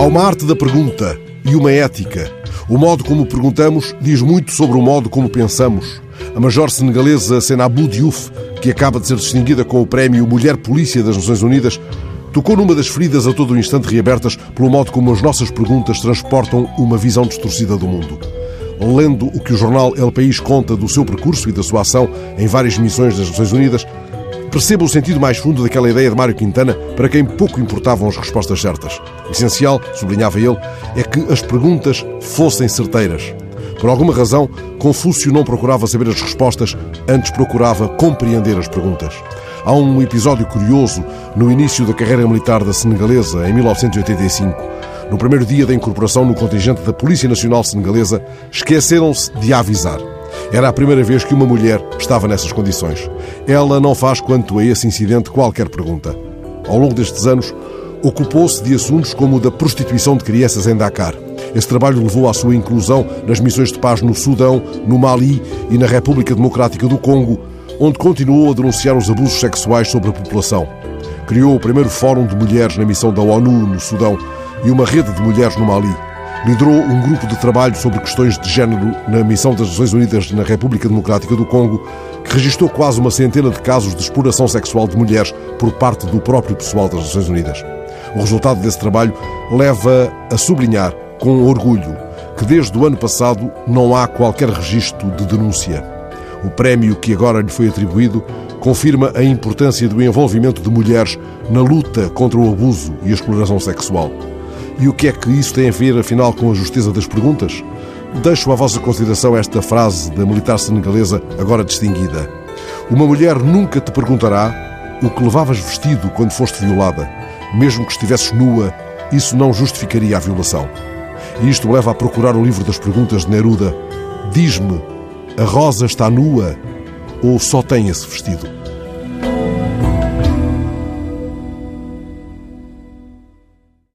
uma arte da pergunta e uma ética. O modo como perguntamos diz muito sobre o modo como pensamos. A major senegalesa Senabou Diouf, que acaba de ser distinguida com o prémio Mulher Polícia das Nações Unidas, tocou numa das feridas a todo instante reabertas pelo modo como as nossas perguntas transportam uma visão distorcida do mundo. Lendo o que o jornal El País conta do seu percurso e da sua ação em várias missões das Nações Unidas, perceba o sentido mais fundo daquela ideia de Mário Quintana para quem pouco importavam as respostas certas. O essencial, sublinhava ele, é que as perguntas fossem certeiras. Por alguma razão, Confúcio não procurava saber as respostas, antes procurava compreender as perguntas. Há um episódio curioso no início da carreira militar da senegalesa, em 1985. No primeiro dia da incorporação no contingente da Polícia Nacional Senegalesa, esqueceram-se de avisar. Era a primeira vez que uma mulher estava nessas condições. Ela não faz quanto a esse incidente qualquer pergunta. Ao longo destes anos, ocupou-se de assuntos como o da prostituição de crianças em Dakar. Esse trabalho levou à sua inclusão nas missões de paz no Sudão, no Mali e na República Democrática do Congo, onde continuou a denunciar os abusos sexuais sobre a população. Criou o primeiro Fórum de Mulheres na missão da ONU no Sudão e uma rede de mulheres no Mali. Liderou um grupo de trabalho sobre questões de género na missão das Nações Unidas na República Democrática do Congo, que registrou quase uma centena de casos de exploração sexual de mulheres por parte do próprio pessoal das Nações Unidas. O resultado desse trabalho leva a sublinhar, com orgulho, que desde o ano passado não há qualquer registro de denúncia. O prémio que agora lhe foi atribuído confirma a importância do envolvimento de mulheres na luta contra o abuso e a exploração sexual. E o que é que isso tem a ver, afinal, com a justeza das perguntas? Deixo à vossa consideração esta frase da militar senegalesa, agora distinguida. Uma mulher nunca te perguntará o que levavas vestido quando foste violada. Mesmo que estivesses nua, isso não justificaria a violação. E isto leva a procurar o livro das perguntas de Neruda. Diz-me, a rosa está nua ou só tem esse vestido?